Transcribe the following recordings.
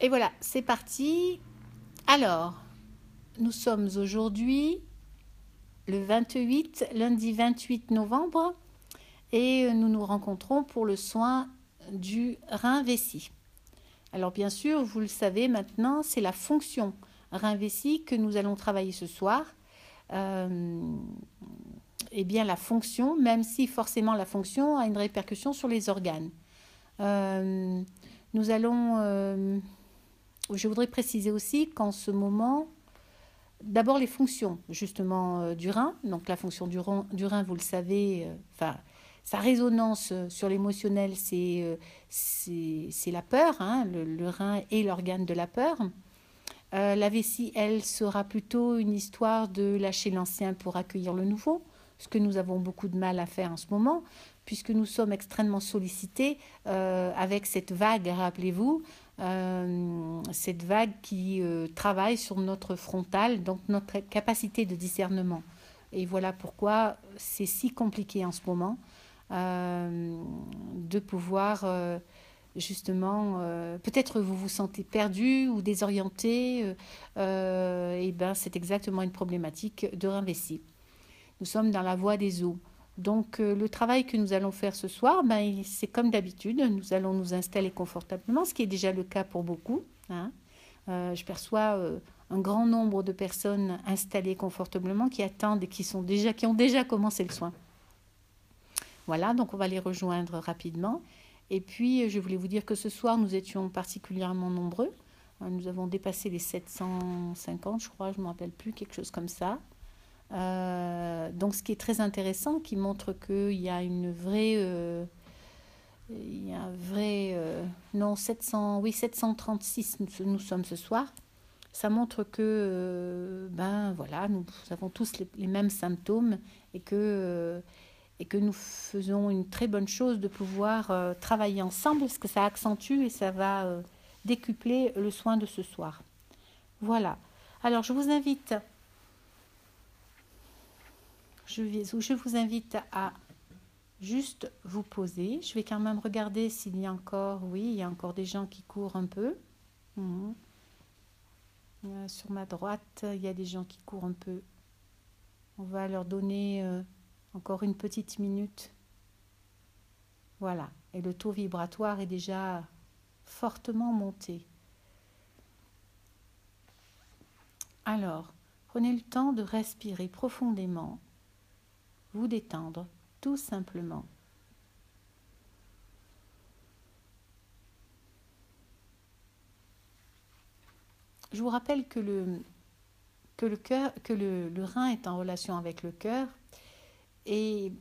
Et voilà, c'est parti. Alors, nous sommes aujourd'hui le 28, lundi 28 novembre, et nous nous rencontrons pour le soin du rein vessie. Alors bien sûr, vous le savez maintenant, c'est la fonction rein vessie que nous allons travailler ce soir. Euh, eh bien la fonction, même si forcément la fonction a une répercussion sur les organes. Euh, nous allons, euh, je voudrais préciser aussi qu'en ce moment, d'abord les fonctions justement euh, du rein, donc la fonction du rein, vous le savez, enfin sa résonance sur l'émotionnel, c'est la peur, hein, le, rein est l'organe de la peur. la vessie, elle, sera plutôt une histoire de lâcher l'ancien pour accueillir le nouveau ce que nous avons beaucoup de mal à faire en ce moment, puisque nous sommes extrêmement sollicités euh, avec cette vague, rappelez-vous, euh, cette vague qui euh, travaille sur notre frontal, donc notre capacité de discernement. Et voilà pourquoi c'est si compliqué en ce moment de pouvoir justement, peut-être vous vous sentez perdu ou désorienté, et ben c'est exactement une problématique de réinvestir. Nous sommes dans la voie des eaux. Donc euh, le travail que nous allons faire ce soir, ben, c'est comme d'habitude, nous allons nous installer confortablement, ce qui est déjà le cas pour beaucoup. Hein. Euh, je perçois euh, un grand nombre de personnes installées confortablement qui attendent et qui, sont déjà, qui ont déjà commencé le soin. Voilà, donc on va les rejoindre rapidement. Et puis, je voulais vous dire que ce soir, nous étions particulièrement nombreux. Nous avons dépassé les 750, je crois, je ne me rappelle plus, quelque chose comme ça. Euh, donc, ce qui est très intéressant, qui montre qu'il y a une vraie. Euh, il y a un vrai. Euh, non, 700, oui, 736, nous, sommes ce soir. Ça montre que, ben voilà, nous avons tous les, mêmes symptômes et que, et que nous faisons une très bonne chose de pouvoir travailler ensemble parce que ça accentue et ça va décupler le soin de ce soir. Voilà. Alors, je vous invite je, vous invite à juste vous poser. Je vais quand même regarder s'il y a encore, oui, il y a encore des gens qui courent un peu. Mhm. Euh, sur ma droite, il y a des gens qui courent un peu. On va leur donner euh, encore une petite minute. Voilà. Et le taux vibratoire est déjà fortement monté. Alors, prenez le temps de respirer profondément détendre tout simplement. Je vous rappelle que le, que le, cœur, que le, le rein est en relation avec le cœur, et,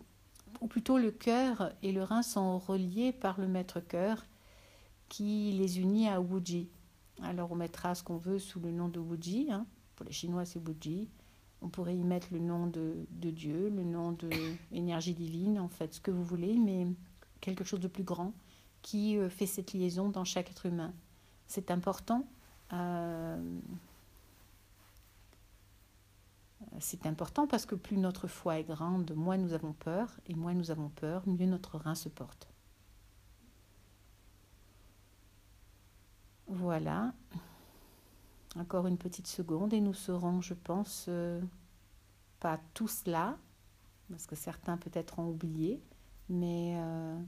ou plutôt le cœur et le rein sont reliés par le maître-cœur qui les unit à Wuji. Alors on mettra ce qu'on veut sous le nom de Wuji, hein. pour les Chinois c'est Wuji, on pourrait y mettre le nom de, Dieu, le nom de énergie divine, en fait, ce que vous voulez, mais quelque chose de plus grand qui euh, fait cette liaison dans chaque être humain. C'est important. Euh, c'est important parce que plus notre foi est grande, moins nous avons peur, et moins nous avons peur, mieux notre rein se porte. Voilà. Encore une petite seconde et nous serons, je pense, euh, pas tous là, parce que certains peut-être ont oublié, mais, euh,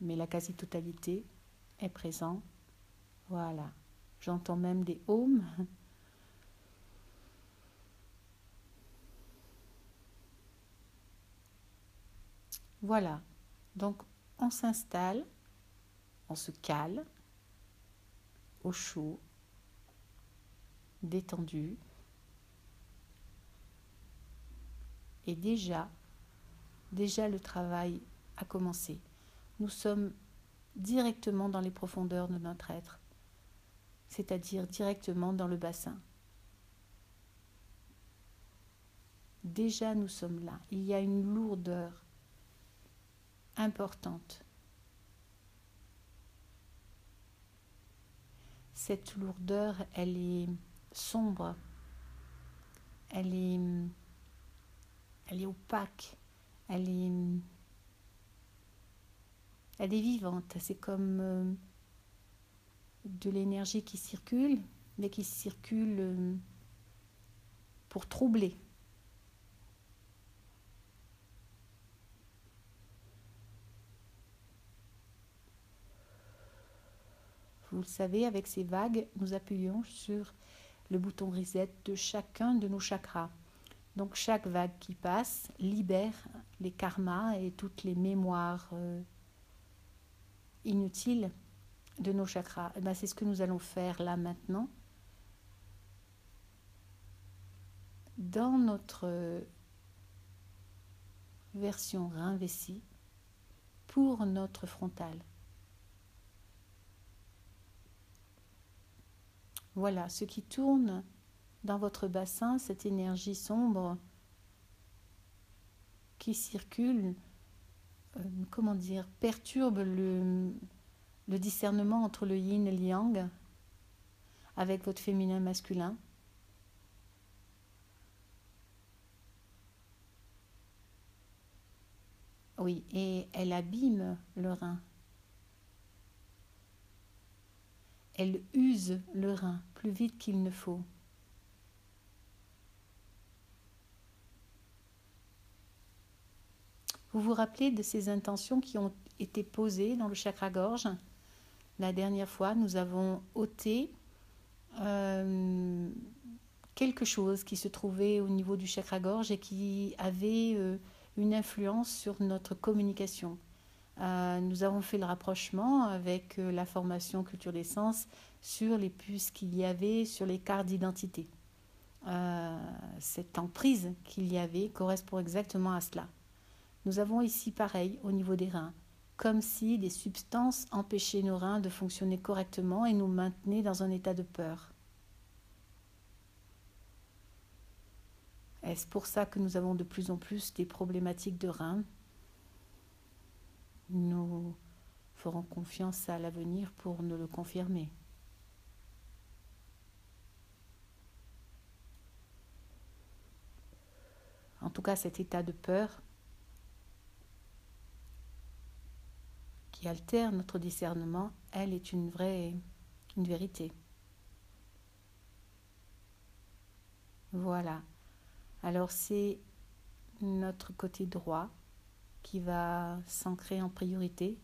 mais la quasi-totalité est présente. Voilà. J'entends même des ohms. Voilà. Donc on s'installe, on se cale au chaud, détendu. Et déjà, déjà le travail a commencé. Nous sommes directement dans les profondeurs de notre être, c'est-à-dire directement dans le bassin. Déjà nous sommes là. Il y a une lourdeur importante cette lourdeur, elle est sombre, elle est, elle est opaque, elle est, elle est vivante. C'est comme, de l'énergie qui circule, mais qui circule euh, pour troubler. Vous le savez, avec ces vagues, nous appuyons sur le bouton reset de chacun de nos chakras. Donc chaque vague qui passe libère les karmas et toutes les mémoires euh, inutiles de nos chakras. Eh ben, c'est ce que nous allons faire là maintenant. Dans notre euh, version rein pour notre frontal. Voilà, ce qui tourne dans votre bassin, cette énergie sombre qui circule, euh, comment dire, perturbe le, le discernement entre le yin et le yang avec votre féminin masculin. Oui, et elle abîme le rein. Elle use le rein plus vite qu'il ne faut. Vous vous rappelez de ces intentions qui ont été posées dans le chakra-gorge La dernière fois, nous avons ôté euh, quelque chose qui se trouvait au niveau du chakra-gorge et qui avait euh, une influence sur notre communication. Euh, nous avons fait le rapprochement avec euh, la formation culture des sens sur les puces qu'il y avait sur les cartes d'identité. Euh, cette emprise qu'il y avait correspond exactement à cela. Nous avons ici pareil au niveau des reins, comme si des substances empêchaient nos reins de fonctionner correctement et nous maintenaient dans un état de peur. Est-ce pour ça que nous avons de plus en plus des problématiques de reins? Nous ferons confiance à l'avenir pour nous le confirmer. En tout cas, cet état de peur qui altère notre discernement, elle est une vraie une vérité. Voilà. Alors c'est notre côté droit qui va s'ancrer en priorité.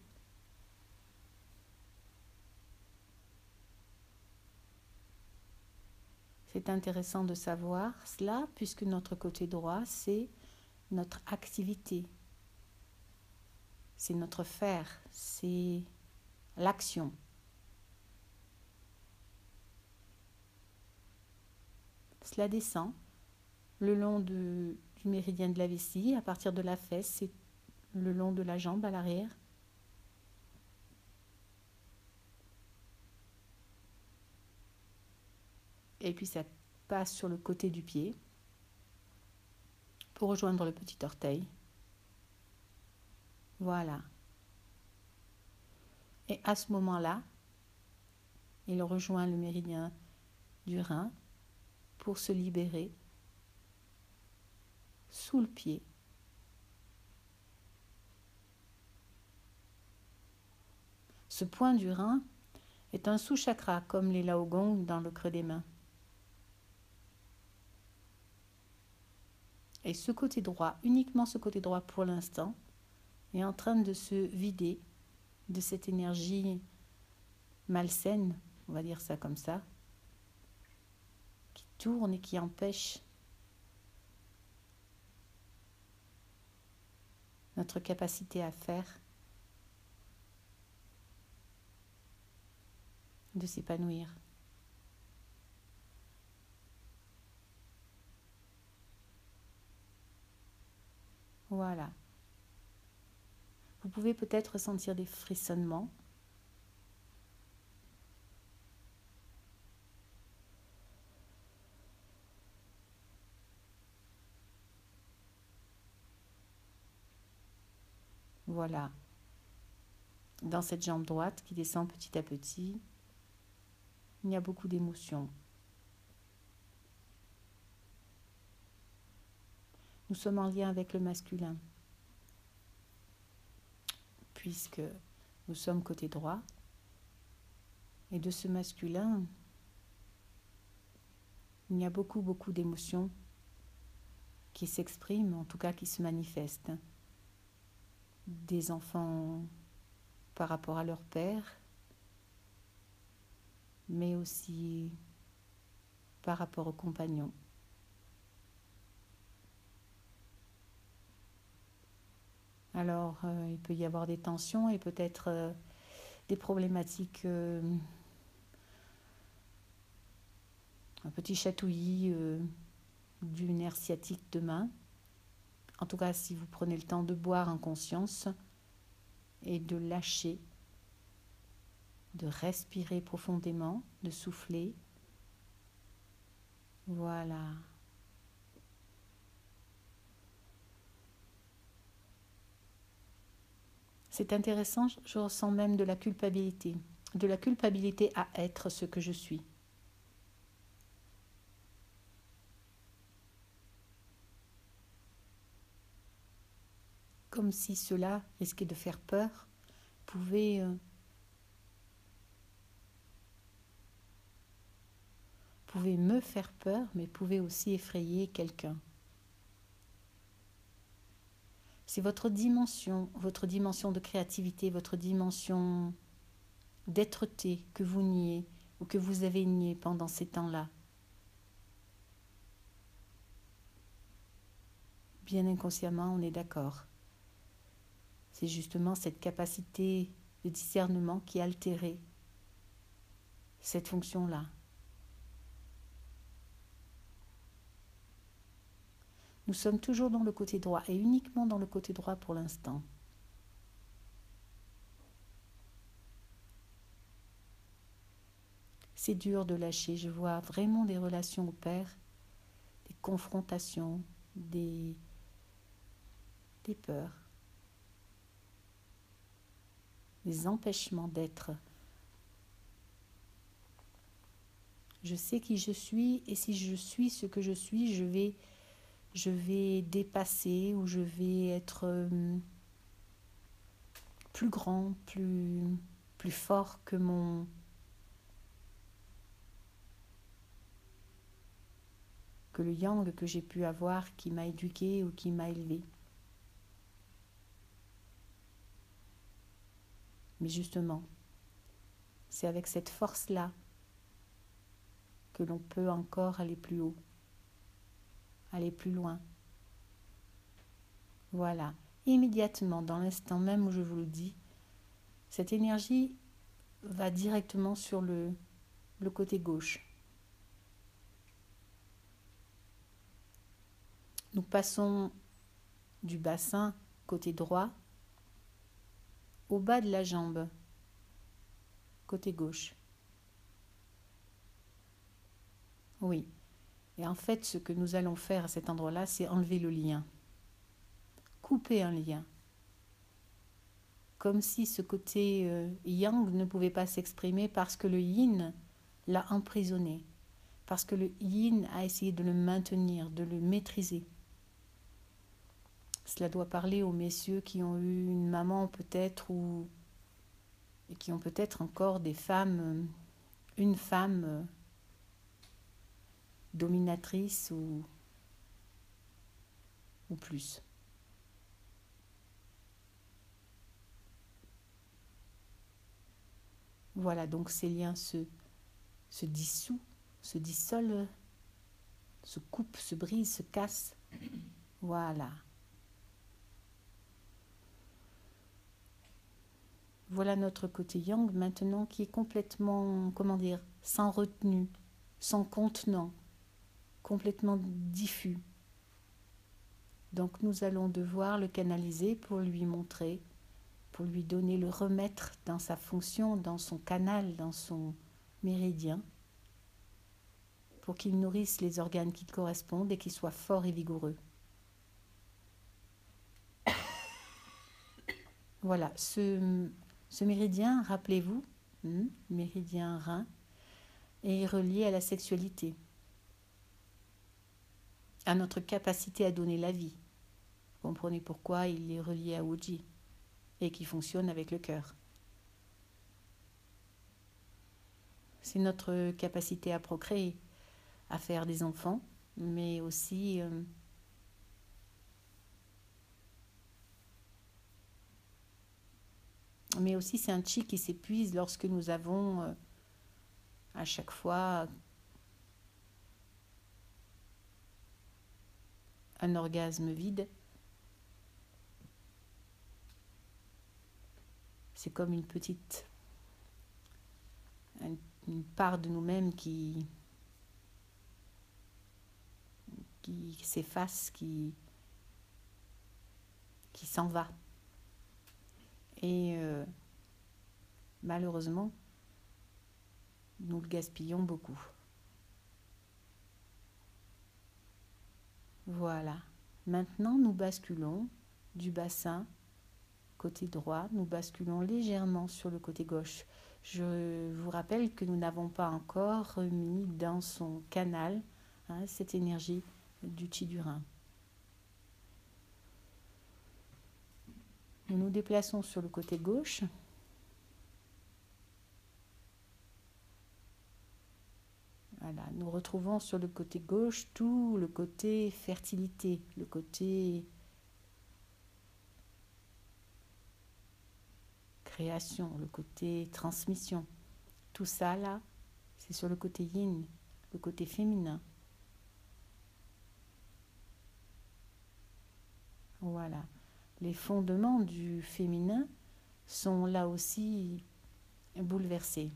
C'est intéressant de savoir cela puisque notre côté droit, c'est notre activité, c'est notre faire, c'est l'action. Cela descend le long du méridien de la vessie, à partir de la fesse, c'est le long de la jambe à l'arrière. Et puis ça passe sur le côté du pied pour rejoindre le petit orteil. Voilà. Et à ce moment-là, il rejoint le méridien du rein pour se libérer sous le pied Ce point du rein est un sous-chakra comme les laogong dans le creux des mains. Et ce côté droit, uniquement ce côté droit pour l'instant, est en train de se vider de cette énergie malsaine, on va dire ça comme ça, qui tourne et qui empêche notre capacité à faire de s'épanouir. Voilà. Vous pouvez peut-être ressentir des frissonnements. Voilà. Dans cette jambe droite qui descend petit à petit il y a beaucoup d'émotions. Nous sommes en lien avec le masculin, puisque nous sommes côté droit Et de ce masculin, il y a beaucoup, beaucoup d'émotions qui s'expriment, en tout cas qui se manifestent. Des enfants par rapport à leur père, mais aussi par rapport aux compagnons. Alors, euh, il peut y avoir des tensions et peut-être euh, des problématiques, euh, un petit chatouillis du nerf sciatique demain. En tout cas, si vous prenez le temps de boire en conscience et de lâcher, de respirer profondément, de souffler. Voilà. C'est intéressant, je ressens même de la culpabilité, de la culpabilité à être ce que je suis. Comme si cela risquait de faire peur, pouvait me faire peur, mais pouvait aussi effrayer quelqu'un. C'est votre dimension, votre dimension de créativité, votre dimension d'être-té que vous niez ou que vous avez nié pendant ces temps-là. Bien inconsciemment, on est d'accord. C'est justement cette capacité de discernement qui a altéré cette fonction-là. Nous sommes toujours dans le côté droit et uniquement dans le côté droit pour l'instant. C'est dur de lâcher. Je vois vraiment des relations au père, des confrontations, des, des peurs, des empêchements d'être. Je sais qui je suis et si je suis ce que je suis, je vais je vais dépasser ou je vais être euh, plus grand, plus, plus fort que mon que le yang que j'ai pu avoir qui m'a éduqué ou qui m'a élevé. Mais justement, c'est avec cette force-là que l'on peut encore aller plus haut aller plus loin. Voilà, immédiatement, dans l'instant même où je vous le dis, cette énergie va directement sur le, le côté gauche. Nous passons du bassin côté droit au bas de la jambe côté gauche. Oui, et en fait, ce que nous allons faire à cet endroit-là, c'est enlever le lien, couper un lien. Comme si ce côté euh, yang ne pouvait pas s'exprimer parce que le yin l'a emprisonné, parce que le yin a essayé de le maintenir, de le maîtriser. Cela doit parler aux messieurs qui ont eu une maman peut-être ou et qui ont peut-être encore des femmes, euh, une femme euh, dominatrice ou, plus. Voilà, donc ces liens se, se dissouent, se dissolvent, se coupent, se brisent, se cassent. Voilà. Voilà notre côté yang maintenant qui est complètement, comment dire, sans retenue, sans contenant, complètement diffus. Donc nous allons devoir le canaliser pour lui montrer, pour lui donner, le remettre dans sa fonction, dans son canal, dans son méridien, pour qu'il nourrisse les organes qui correspondent et qu'il soit fort et vigoureux. Voilà, ce, ce méridien, rappelez-vous, hmm, méridien rein, est relié à la sexualité à notre capacité à donner la vie. Vous comprenez pourquoi il est relié à Wuji et qui fonctionne avec le cœur. c'est notre capacité à procréer, à faire des enfants, mais aussi euh, mais aussi c'est un chi qui s'épuise lorsque nous avons euh, à chaque fois un orgasme vide. C'est comme une petite une part de nous-mêmes qui qui s'efface, qui qui s'en va. Et euh, malheureusement, nous le gaspillons beaucoup. Voilà. Maintenant, nous basculons du bassin côté droit, nous basculons légèrement sur le côté gauche. Je vous rappelle que nous n'avons pas encore remis dans son canal hein, cette énergie du chi. Nous nous déplaçons sur le côté gauche. Nous retrouvons sur le côté gauche tout le côté fertilité, le côté création, le côté transmission. Tout ça là, c'est sur le côté yin, le côté féminin. Voilà. Les fondements du féminin sont là aussi bouleversés.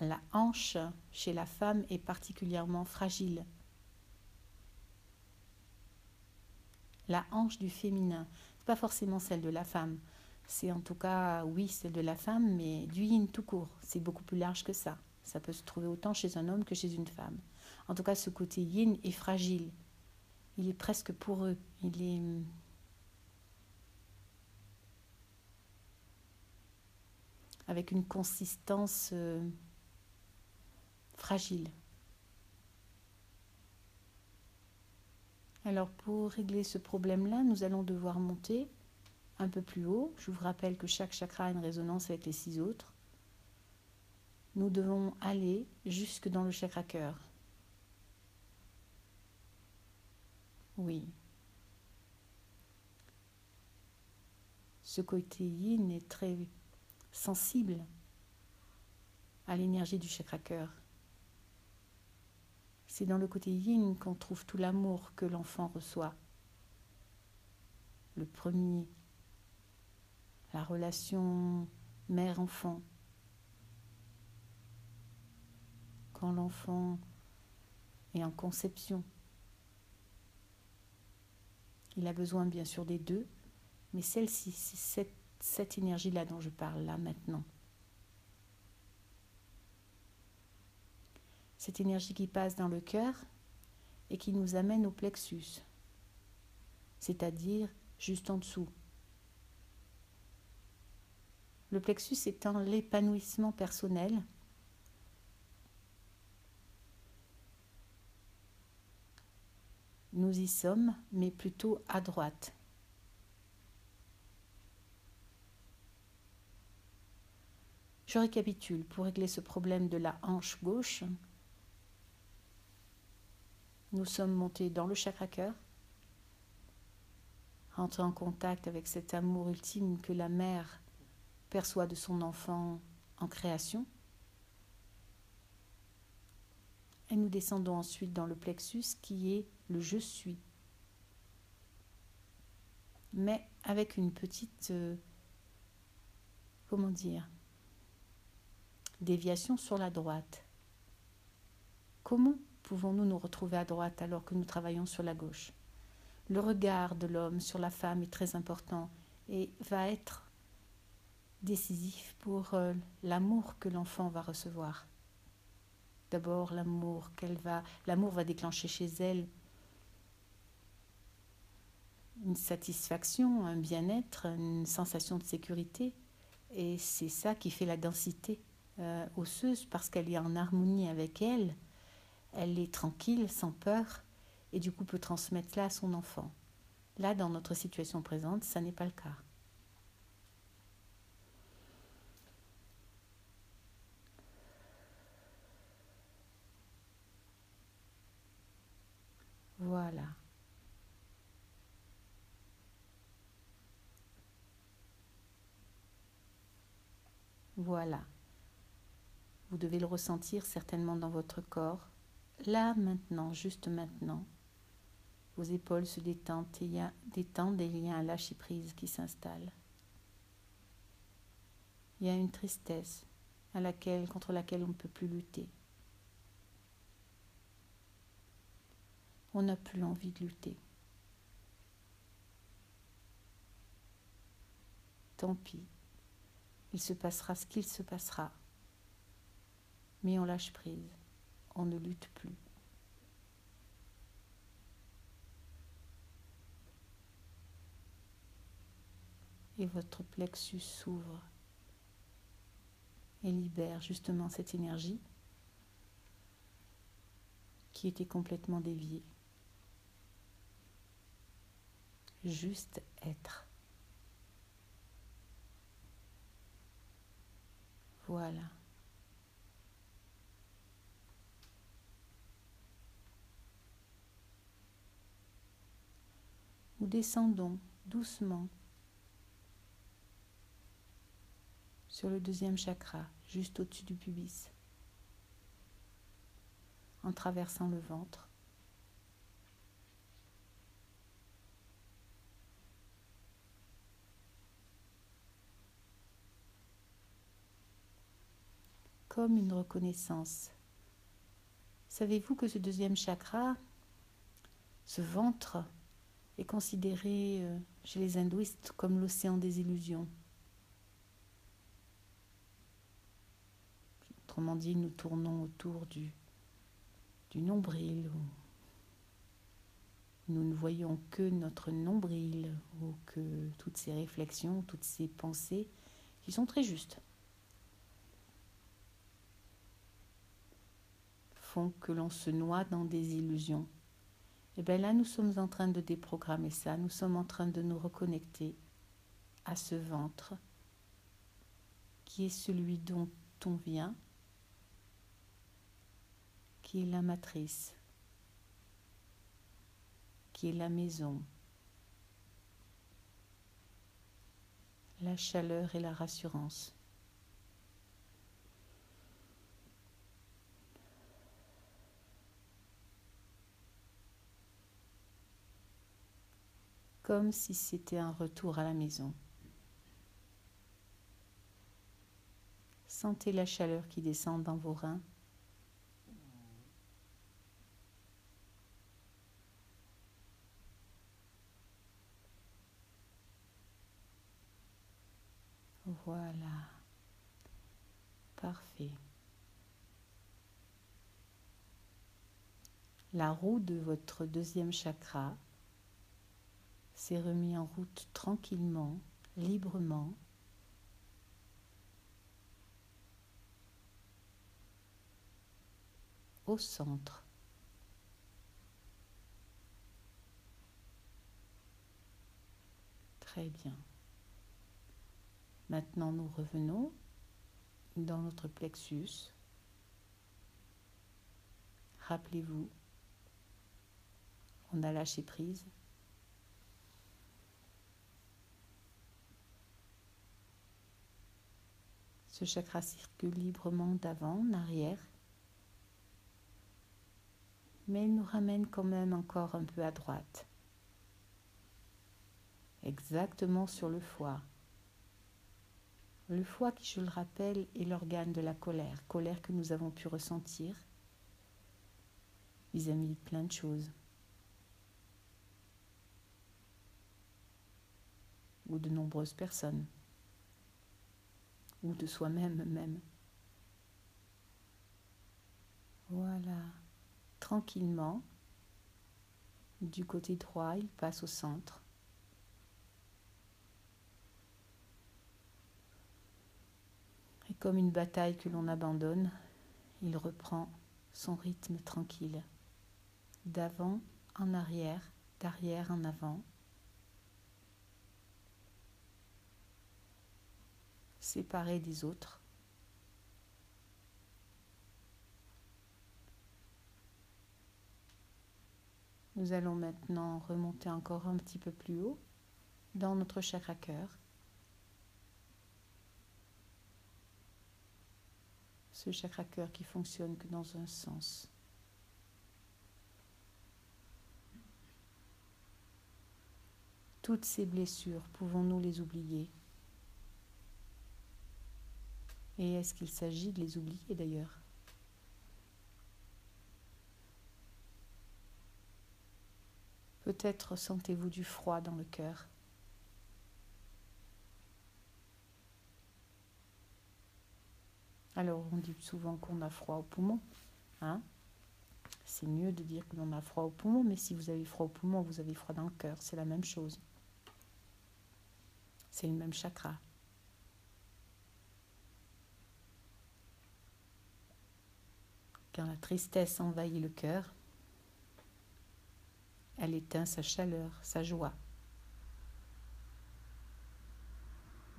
La hanche chez la femme est particulièrement fragile. La hanche du féminin, pas forcément celle de la femme. C'est en tout cas, oui, celle de la femme, mais du yin tout court. C'est beaucoup plus large que ça. Ça peut se trouver autant chez un homme que chez une femme. En tout cas, ce côté yin est fragile. Il est presque poreux. Il est avec une consistance euh, fragile. Alors pour régler ce problème-là, nous allons devoir monter un peu plus haut. Je vous rappelle que chaque chakra a une résonance avec les six autres. Nous devons aller jusque dans le chakra cœur. Oui. Ce côté yin est très sensible à l'énergie du chakra cœur. C'est dans le côté yin qu'on trouve tout l'amour que l'enfant reçoit. Le premier, la relation mère-enfant. Quand l'enfant est en conception, il a besoin bien sûr des deux, mais celle-ci, c'est cette, énergie-là dont je parle là maintenant. Cette énergie qui passe dans le cœur et qui nous amène au plexus, c'est-à-dire juste en dessous. Le plexus étant l'épanouissement personnel, nous y sommes, mais plutôt à droite. Je récapitule pour régler ce problème de la hanche gauche. Nous sommes montés dans le chakra cœur, rentrés en contact avec cet amour ultime que la mère perçoit de son enfant en création. Et nous descendons ensuite dans le plexus qui est le je suis. Mais avec une petite, euh, comment dire, déviation sur la droite. Comment pouvons-nous nous retrouver à droite alors que nous travaillons sur la gauche? Le regard de l'homme sur la femme est très important et va être décisif pour euh, l'amour que l'enfant va recevoir. D'abord, l'amour qu'elle va, l'amour va déclencher chez elle une satisfaction, un bien-être, une sensation de sécurité, et c'est ça qui fait la densité euh, osseuse parce qu'elle est en harmonie avec elle elle est tranquille, sans peur, et du coup peut transmettre cela à son enfant. Là, dans notre situation présente, ça n'est pas le cas. Voilà. Voilà. Vous devez le ressentir certainement dans votre corps. Là, maintenant, juste maintenant, vos épaules se détendent et il y a détendent et il y a un lâcher prise qui s'installe. Il y a une tristesse à laquelle, contre laquelle on ne peut plus lutter. On n'a plus envie de lutter. Tant pis. Il se passera ce qu'il se passera. Mais on lâche prise. On ne lutte plus. Et votre plexus s'ouvre et libère justement cette énergie qui était complètement déviée. Juste être. Voilà. Nous descendons doucement sur le deuxième chakra, juste au-dessus du pubis, en traversant le ventre. Comme une reconnaissance. Savez-vous que ce deuxième chakra, ce ventre, est considéré euh, chez les hindouistes comme l'océan des illusions Autrement dit, nous tournons autour du, du nombril. Nous ne voyons que notre nombril ou que toutes ces réflexions, toutes ces pensées qui sont très justes font que l'on se noie dans des illusions. Et eh bien là, nous sommes en train de déprogrammer ça, nous sommes en train de nous reconnecter à ce ventre qui est celui dont on vient qui est la matrice, qui est la maison, la chaleur et la rassurance. Comme si c'était un retour à la maison. Sentez la chaleur qui descend dans vos reins. Voilà. Parfait. La roue de votre deuxième chakra s'est remis en route tranquillement, librement. au centre. Très bien. Maintenant, nous revenons dans notre plexus. Rappelez-vous, on a lâché prise. Ce chakra circule librement d'avant en arrière, mais il nous ramène quand même encore un peu à droite, exactement sur le foie. Le foie, qui je le rappelle, est l'organe de la colère, colère que nous avons pu ressentir vis-à-vis de plein de choses. Ou de nombreuses personnes. Ou de soi-même même. Voilà. Tranquillement, du côté droit, il passe au centre. Et comme une bataille que l'on abandonne, il reprend son rythme tranquille, d'avant en arrière, d'arrière en avant. Séparé des autres. Nous allons maintenant remonter encore un petit peu plus haut dans notre chakra cœur. Ce chakra cœur qui fonctionne que dans un sens. Toutes ces blessures, pouvons-nous les oublier? Et est-ce qu'il s'agit de les oublier d'ailleurs? Peut-être sentez-vous du froid dans le cœur. Alors on dit souvent qu'on a froid au poumon. Hein? C'est mieux de dire que l'on a froid au poumon, mais si vous avez froid au poumon, vous avez froid dans le cœur, c'est la même chose. C'est le même chakra. Quand la tristesse envahit le cœur, elle éteint sa chaleur, sa joie.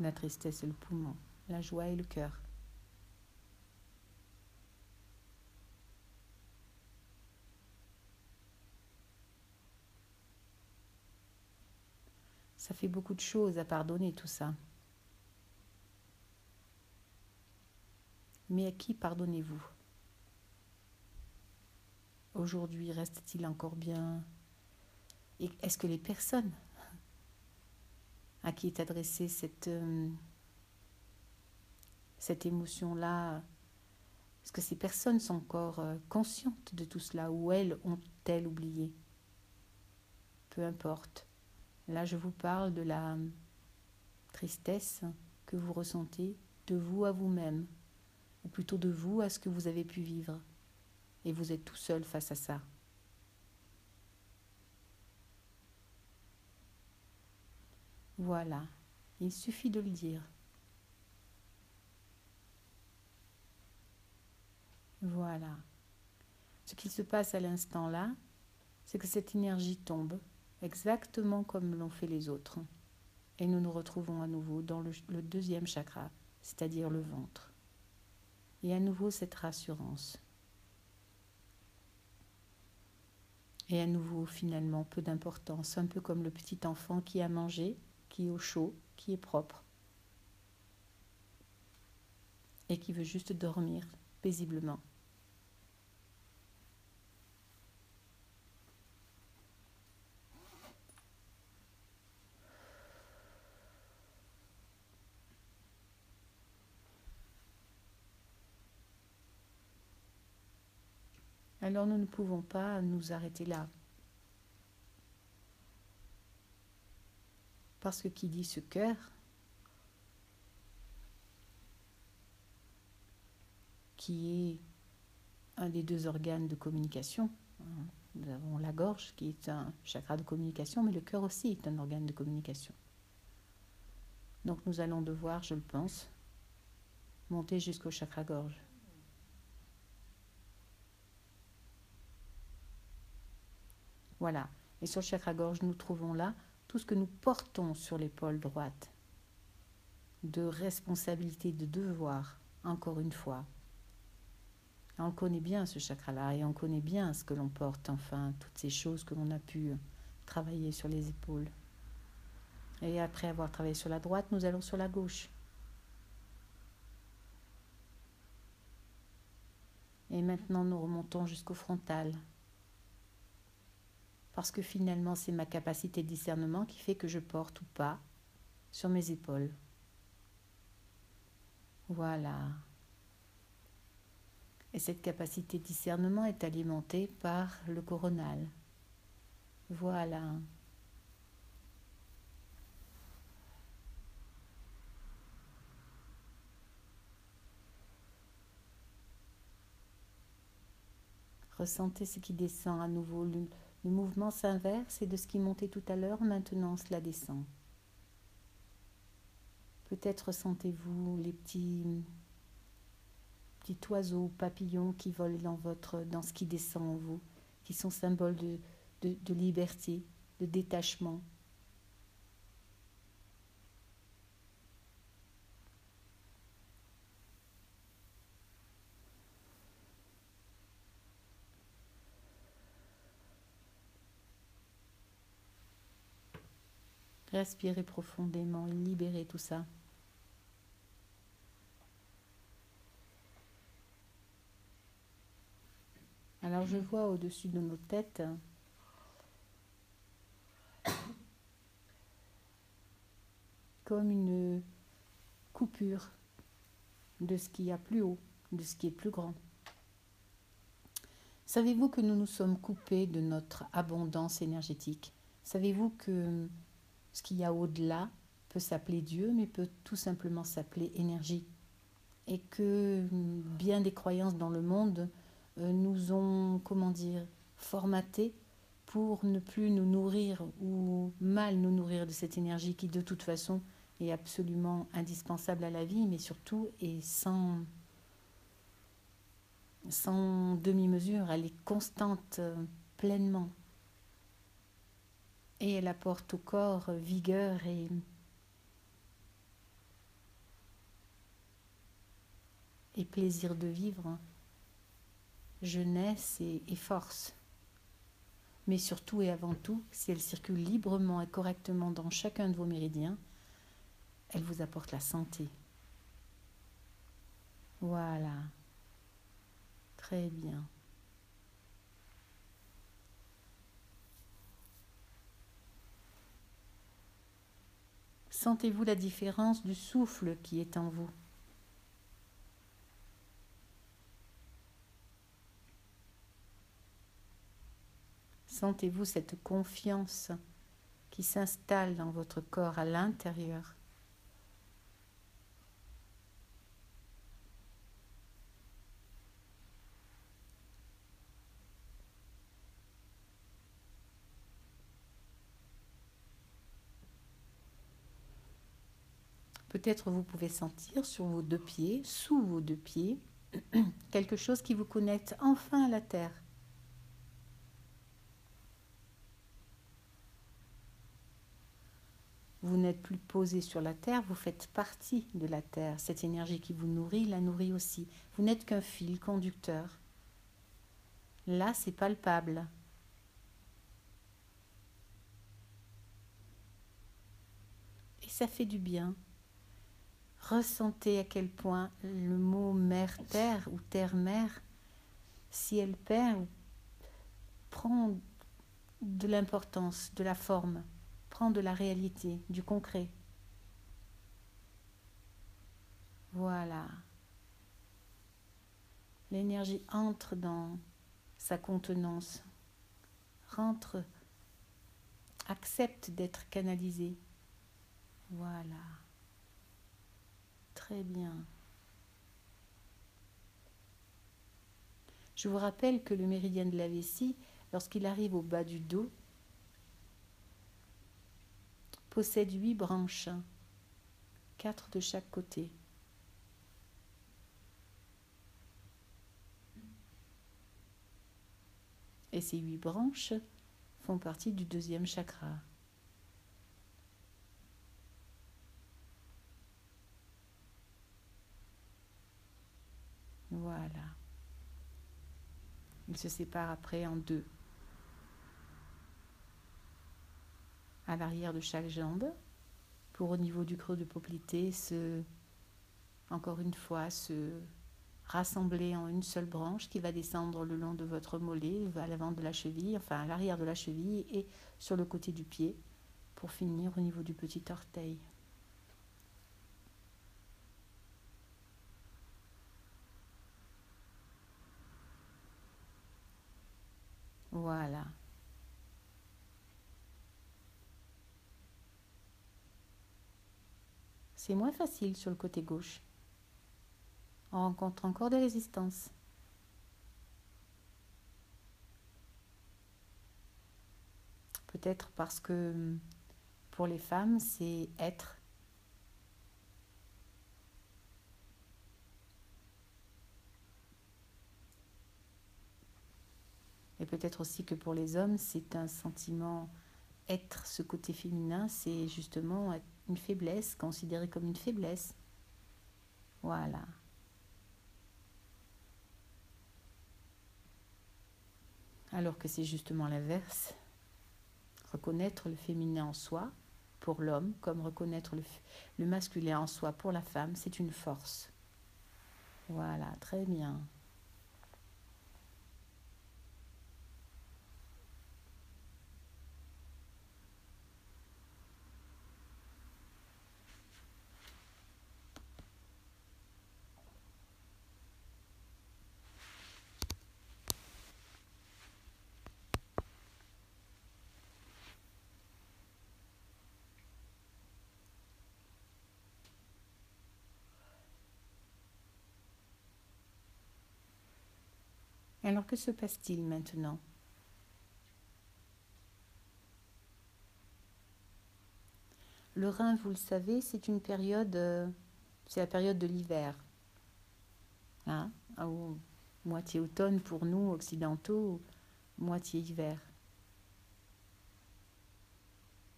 La tristesse est le poumon, la joie est le cœur. Ça fait beaucoup de choses à pardonner tout ça. Mais à qui pardonnez-vous? Aujourd'hui, reste-t-il encore bien? Et est-ce que les personnes à qui est adressée cette, euh, cette émotion-là, est-ce que ces personnes sont encore euh, conscientes de tout cela ou elles ont-elles oublié? Peu importe. Là, je vous parle de la tristesse que vous ressentez de vous à vous-même, ou plutôt de vous à ce que vous avez pu vivre. Et vous êtes tout seul face à ça. Voilà, il suffit de le dire. Voilà. Ce qui se passe à l'instant là, c'est que cette énergie tombe exactement comme l'ont fait les autres. Et nous nous retrouvons à nouveau dans le, deuxième chakra, c'est-à-dire le ventre. Et à nouveau cette rassurance. Et à nouveau finalement peu d'importance, un peu comme le petit enfant qui a mangé qui est au chaud, qui est propre et qui veut juste dormir paisiblement. Alors nous ne pouvons pas nous arrêter là. Parce que qui dit ce cœur, qui est un des deux organes de communication, hein, nous avons la gorge qui est un chakra de communication, mais le cœur aussi est un organe de communication. Donc nous allons devoir, je le pense, monter jusqu'au chakra gorge. Voilà. Et sur le chakra gorge, nous trouvons là tout ce que nous portons sur l'épaule droite, de responsabilité, de devoir, encore une fois. On connaît bien ce chakra-là et on connaît bien ce que l'on porte, enfin, toutes ces choses que l'on a pu travailler sur les épaules. Et après avoir travaillé sur la droite, nous allons sur la gauche. Et maintenant, nous remontons jusqu'au frontal parce que finalement c'est ma capacité de discernement qui fait que je porte ou pas sur mes épaules. Voilà. Et cette capacité de discernement est alimentée par le coronal. Voilà. Ressentez ce qui descend à nouveau le mouvement s'inverse et de ce qui montait tout à l'heure, maintenant cela descend. Peut-être sentez-vous les petits, petits oiseaux, papillons qui volent dans, votre, dans ce qui descend en vous, qui sont symboles de, de liberté, de détachement, Respirez profondément, libérez tout ça. Alors je vois au-dessus de nos têtes comme une coupure de ce qu'il y a plus haut, de ce qui est plus grand. Savez-vous que nous nous sommes coupés de notre abondance énergétique? Savez-vous que ce qu'il y a au-delà peut s'appeler Dieu, mais peut tout simplement s'appeler énergie Et que bien des croyances dans le monde euh, nous ont, comment dire, formatés pour ne plus nous nourrir ou mal nous nourrir de cette énergie qui de toute façon est absolument indispensable à la vie, mais surtout est sans, sans demi-mesure, elle est constante euh, pleinement. Et elle apporte au corps vigueur et, plaisir de vivre, jeunesse et, et force. Mais surtout et avant tout, si elle circule librement et correctement dans chacun de vos méridiens, elle vous apporte la santé. Voilà. Très bien. Sentez-vous la différence du souffle qui est en vous? Sentez-vous cette confiance qui s'installe dans votre corps à l'intérieur? Peut-être vous pouvez sentir sur vos deux pieds, sous vos deux pieds, quelque chose qui vous connecte enfin à la terre. Vous n'êtes plus posé sur la terre, vous faites partie de la terre. Cette énergie qui vous nourrit la nourrit aussi. Vous n'êtes qu'un fil conducteur. Là, c'est palpable. Et ça fait du bien. Ressentez à quel point le mot mère-terre ou terre-mère, si elle perd, prend de l'importance, de la forme, prend de la réalité, du concret. Voilà. L'énergie entre dans sa contenance, rentre, accepte d'être canalisée. Voilà. Très bien. Je vous rappelle que le méridien de la vessie, lorsqu'il arrive au bas du dos, possède huit branches, quatre de chaque côté. Et ces huit branches font partie du deuxième chakra. Voilà. Il se sépare après en deux. À l'arrière de chaque jambe, pour au niveau du creux de poplité se, encore une fois, se rassembler en une seule branche qui va descendre le long de votre mollet, à l'avant de la cheville, enfin à l'arrière de la cheville et sur le côté du pied, pour finir au niveau du petit orteil. Voilà. C'est moins facile sur le côté gauche. On rencontre encore des résistances. Peut-être parce que pour les femmes, c'est être Et peut-être aussi que pour les hommes, c'est un sentiment, être ce côté féminin, c'est justement une faiblesse, considéré comme une faiblesse. Voilà. Alors que c'est justement l'inverse. Reconnaître le féminin en soi pour l'homme, comme reconnaître le masculin en soi pour la femme, c'est une force. Voilà, très bien. Alors que se passe-t-il maintenant? Le Rhin, vous le savez, c'est une période, euh, c'est la période de l'hiver. Hein? Moitié automne pour nous, occidentaux, moitié hiver.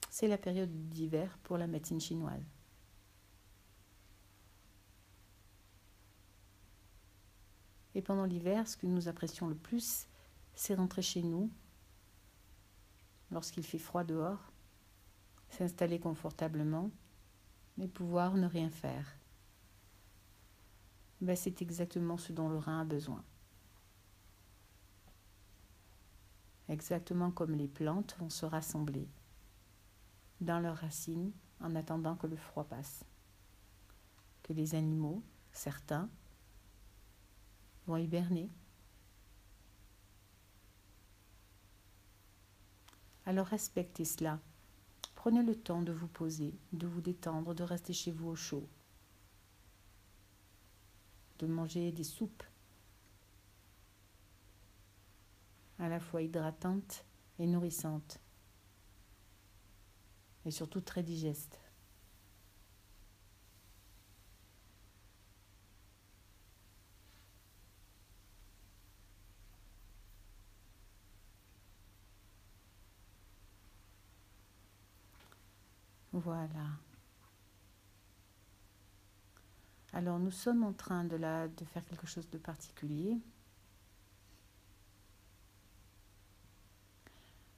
C'est la période d'hiver pour la médecine chinoise. Et pendant l'hiver, ce que nous apprécions le plus, c'est rentrer chez nous lorsqu'il fait froid dehors, s'installer confortablement et pouvoir ne rien faire. Ben, c'est exactement ce dont le rein a besoin. Exactement comme les plantes vont se rassembler dans leurs racines en attendant que le froid passe. Que les animaux, certains, vont hiberner. Alors respectez cela. Prenez le temps de vous poser, de vous détendre, de rester chez vous au chaud, de manger des soupes à la fois hydratantes et nourrissantes, et surtout très digestes. Voilà. Alors nous sommes en train de, la, faire quelque chose de particulier.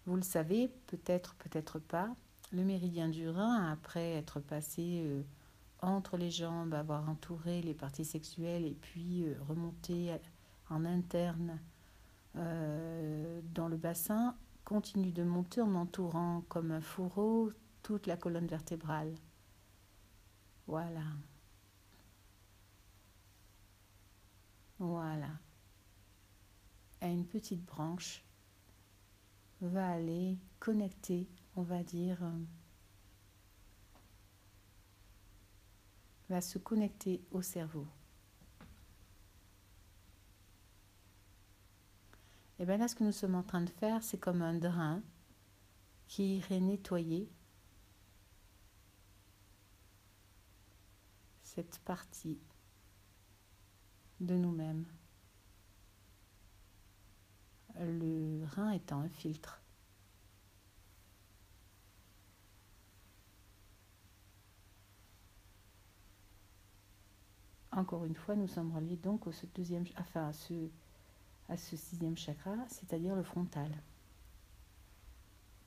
Vous le savez, peut-être, peut-être pas, le méridien du rein, après être passé euh, entre les jambes, avoir entouré les parties sexuelles et puis euh, remonter en interne euh, dans le bassin, continue de monter en entourant comme un fourreau toute la colonne vertébrale. Voilà. Voilà. Et une petite branche va aller connecter, on va dire, va se connecter au cerveau. Et bien là, ce que nous sommes en train de faire, c'est comme un drain qui irait nettoyer partie de nous-mêmes. Le rein étant un filtre. Encore une fois, nous sommes reliés donc au deuxième, enfin à ce, à ce sixième chakra, c'est-à-dire le frontal,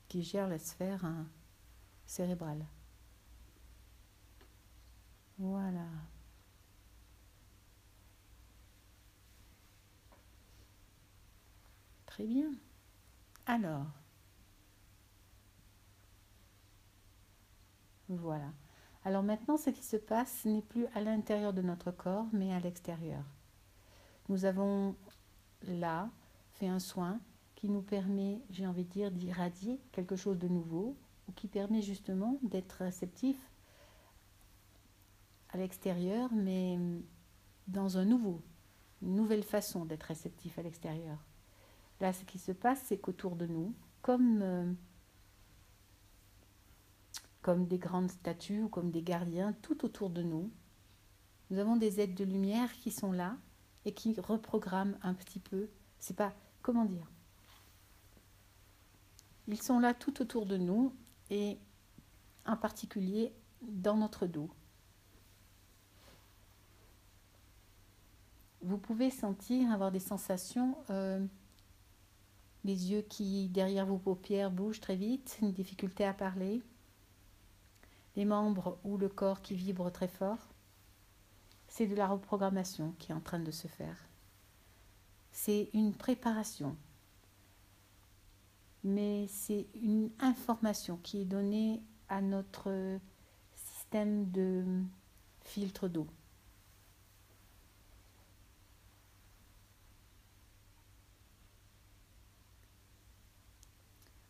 qui gère la sphère hein, cérébrale. Voilà. Très bien. Alors, voilà. Alors maintenant, ce qui se passe n'est plus à l'intérieur de notre corps, mais à l'extérieur. Nous avons là fait un soin qui nous permet, j'ai envie de dire, d'irradier quelque chose de nouveau, ou qui permet justement d'être réceptif à l'extérieur, mais dans un nouveau, une nouvelle façon d'être réceptif à l'extérieur. Là, ce qui se passe, c'est qu'autour de nous, comme, euh, comme des grandes statues ou comme des gardiens, tout autour de nous, nous avons des aides de lumière qui sont là et qui reprogramment un petit peu. C'est pas, comment dire? Ils sont là tout autour de nous et en particulier dans notre dos. Vous pouvez sentir, avoir des sensations, euh, les yeux qui, derrière vos paupières, bougent très vite, une difficulté à parler, les membres ou le corps qui vibre très fort. C'est de la reprogrammation qui est en train de se faire. C'est une préparation. Mais c'est une information qui est donnée à notre système de filtre d'eau.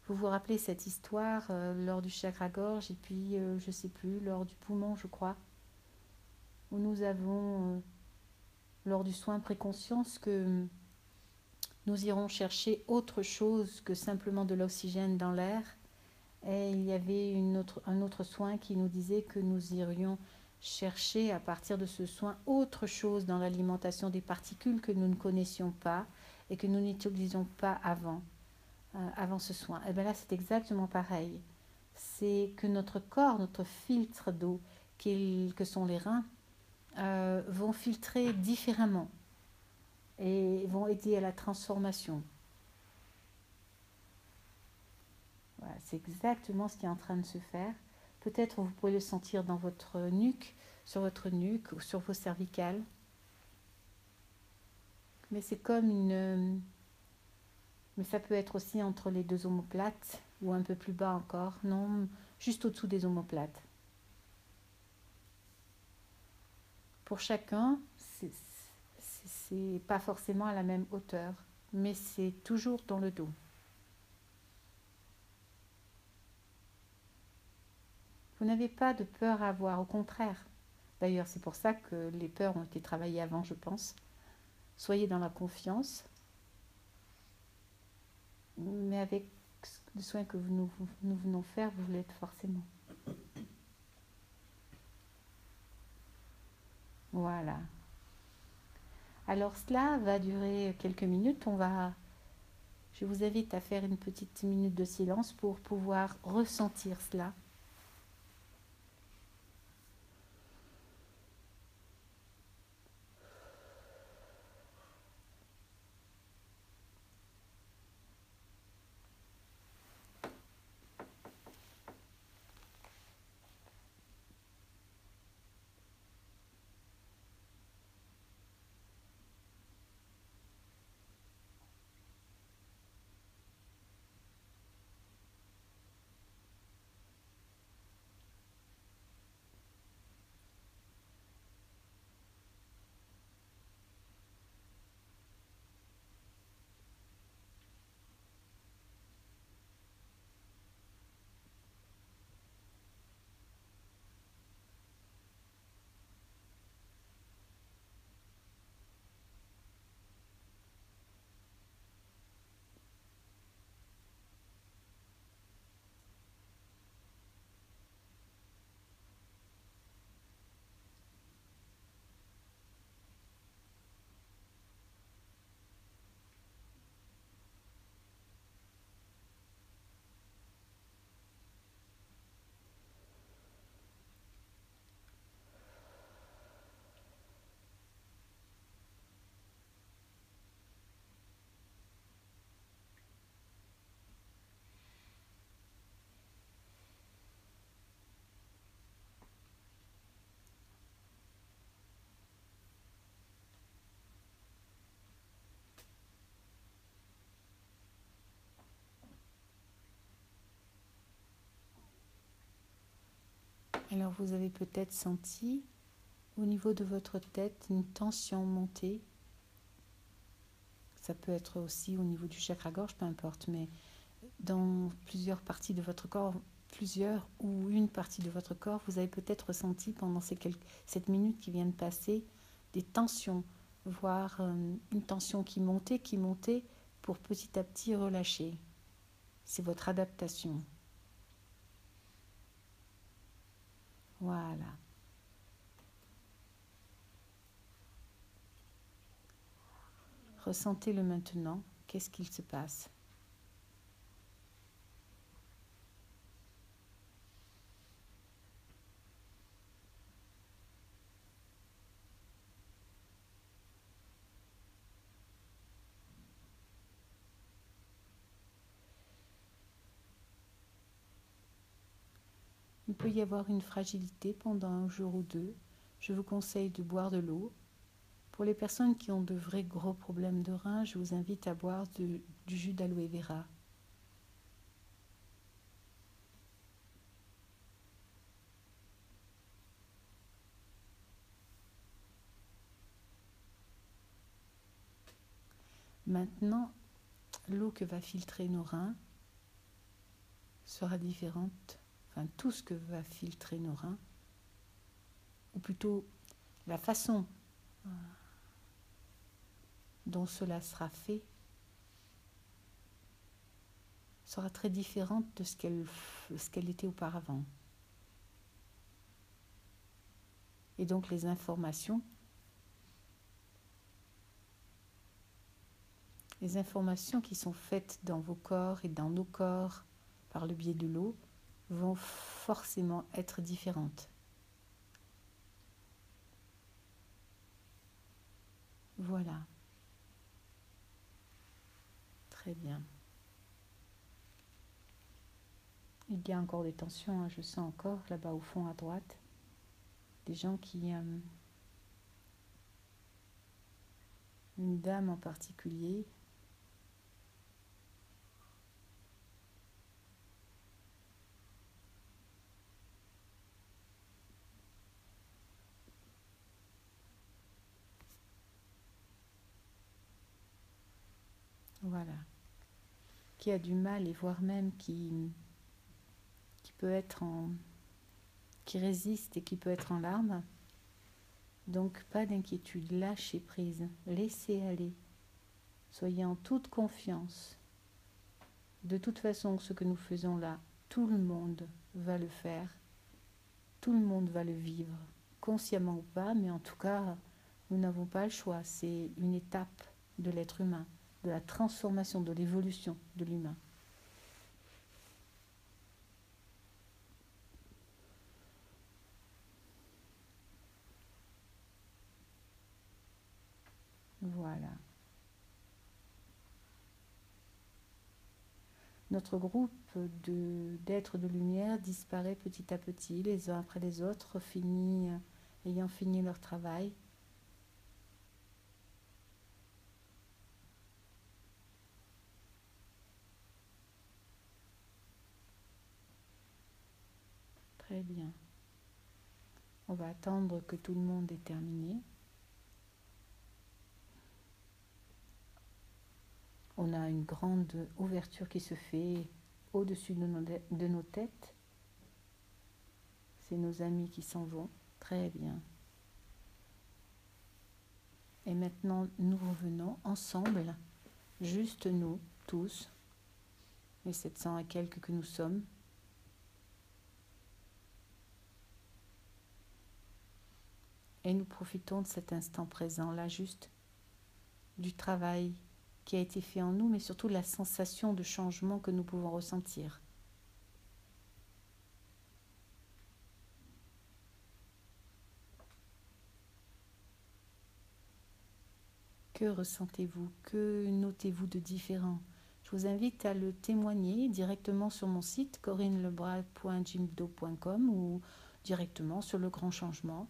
Vous vous rappelez cette histoire euh, lors du chakra-gorge et puis, euh, je ne sais plus, lors du poumon, je crois, où nous avons, euh, lors du soin préconscience, que nous irons chercher autre chose que simplement de l'oxygène dans l'air. Et il y avait un autre soin qui nous disait que nous irions chercher à partir de ce soin autre chose dans l'alimentation des particules que nous ne connaissions pas et que nous n'utilisions pas avant. Euh, avant ce soin. Et eh bien là, c'est exactement pareil. C'est que notre corps, notre filtre d'eau, que sont les reins, euh, vont filtrer différemment et vont aider à la transformation. C'est exactement ce qui est en train de se faire. Peut-être vous pouvez le sentir dans votre nuque, sur votre nuque ou sur vos cervicales. Mais c'est comme une, mais ça peut être aussi entre les deux omoplates ou un peu plus bas encore. Non, juste au-dessous des omoplates. Pour chacun, c'est pas forcément à la même hauteur, mais c'est toujours dans le dos. Vous n'avez pas de peur à avoir, au contraire. D'ailleurs, c'est pour ça que les peurs ont été travaillées avant, je pense. Soyez dans la confiance mais avec le soin que nous, nous venons faire, vous l'êtes forcément. Voilà. Alors cela va durer quelques minutes. On va, je vous invite à faire une petite minute de silence pour pouvoir ressentir cela. Alors vous avez peut-être senti au niveau de votre tête une tension monter. Ça peut être aussi au niveau du chakra-gorge, peu importe, mais dans plusieurs parties de votre corps, plusieurs ou une partie de votre corps, vous avez peut-être ressenti pendant ces quelques, cette minute qui vient de passer des tensions, voire euh, une tension qui montait, qui montait pour petit à petit relâcher. C'est votre adaptation. Voilà. Ressentez-le maintenant. Qu'est-ce qu'il se passe? Il peut y avoir une fragilité pendant un jour ou deux. Je vous conseille de boire de l'eau. Pour les personnes qui ont de vrais gros problèmes de rein, je vous invite à boire du jus d'aloe vera. Maintenant, l'eau que va filtrer nos reins sera différente, enfin tout ce que va filtrer nos reins, ou plutôt la façon euh, dont cela sera fait sera très différente de ce qu'elle ce qu'elle était auparavant. Et donc les informations les informations qui sont faites dans vos corps et dans nos corps par le biais de l'eau vont forcément être différentes. Voilà. Très bien. Il y a encore des tensions, hein, je sens encore là-bas au fond à droite, des gens qui... Euh, une dame en particulier Voilà. Qui a du mal et voire même qui, peut être en. qui résiste et qui peut être en larmes. Donc pas d'inquiétude, lâchez prise, laissez aller. Soyez en toute confiance. De toute façon, ce que nous faisons là, tout le monde va le faire. Tout le monde va le vivre, consciemment ou pas, mais en tout cas, nous n'avons pas le choix. C'est une étape de l'être humain de la transformation, de l'évolution de l'humain. Voilà. Notre groupe d'êtres de, lumière disparaît petit à petit, les uns après les autres, ayant fini leur travail. Très bien. On va attendre que tout le monde ait terminé. On a une grande ouverture qui se fait au-dessus de nos, de nos têtes. C'est nos amis qui s'en vont. Très bien. Et maintenant, nous revenons ensemble, juste nous, tous, les 700 et quelques que nous sommes, Et nous profitons de cet instant présent, là juste, du travail qui a été fait en nous, mais surtout de la sensation de changement que nous pouvons ressentir. Que ressentez-vous? Que notez-vous de différent? Je vous invite à le témoigner directement sur mon site corinelebras.jimdo.com ou directement sur le grand changement.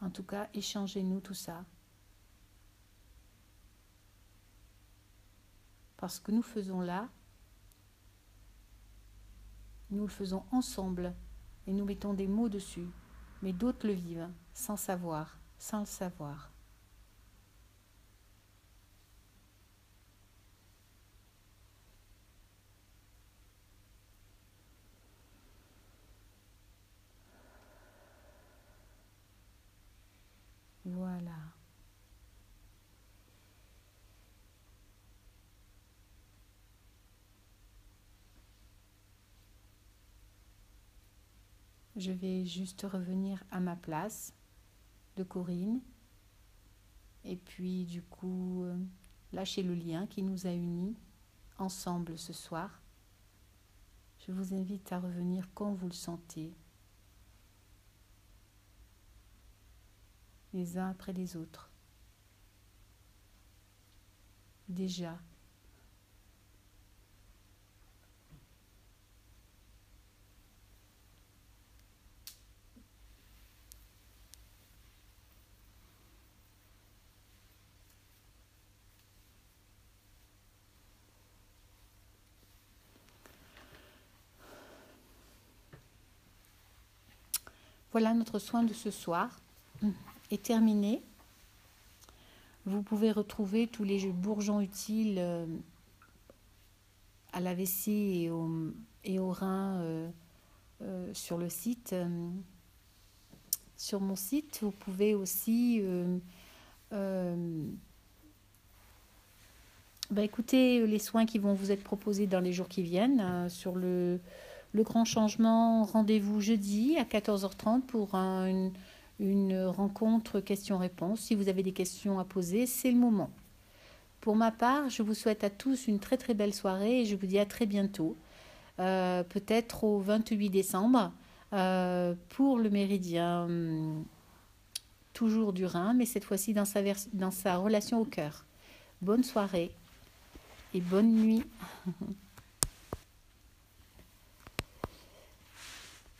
En tout cas, échangez-nous tout ça. Parce que nous faisons là, nous le faisons ensemble et nous mettons des mots dessus, mais d'autres le vivent sans savoir, sans le savoir. Voilà. Je vais juste revenir à ma place de Corinne. Et puis du coup, euh, lâcher le lien qui nous a unis ensemble ce soir. Je vous invite à revenir quand vous le sentez. les uns après les autres. Déjà, Voilà notre soin de ce soir est terminé. Vous pouvez retrouver tous les bourgeons utiles euh, à la vessie et au, et au rein euh, euh, sur le site. Sur mon site, vous pouvez aussi bah, écoutez les soins qui vont vous être proposés dans les jours qui viennent. sur le, le grand changement, rendez-vous jeudi à 14h30 pour une une rencontre questions-réponses. Si vous avez des questions à poser, c'est le moment. Pour ma part, je vous souhaite à tous une très très belle soirée et je vous dis à très bientôt, euh, peut-être au 28 décembre, euh, pour le méridien hum, toujours du Rhin, mais cette fois-ci dans sa, dans sa relation au cœur. Bonne soirée et bonne nuit.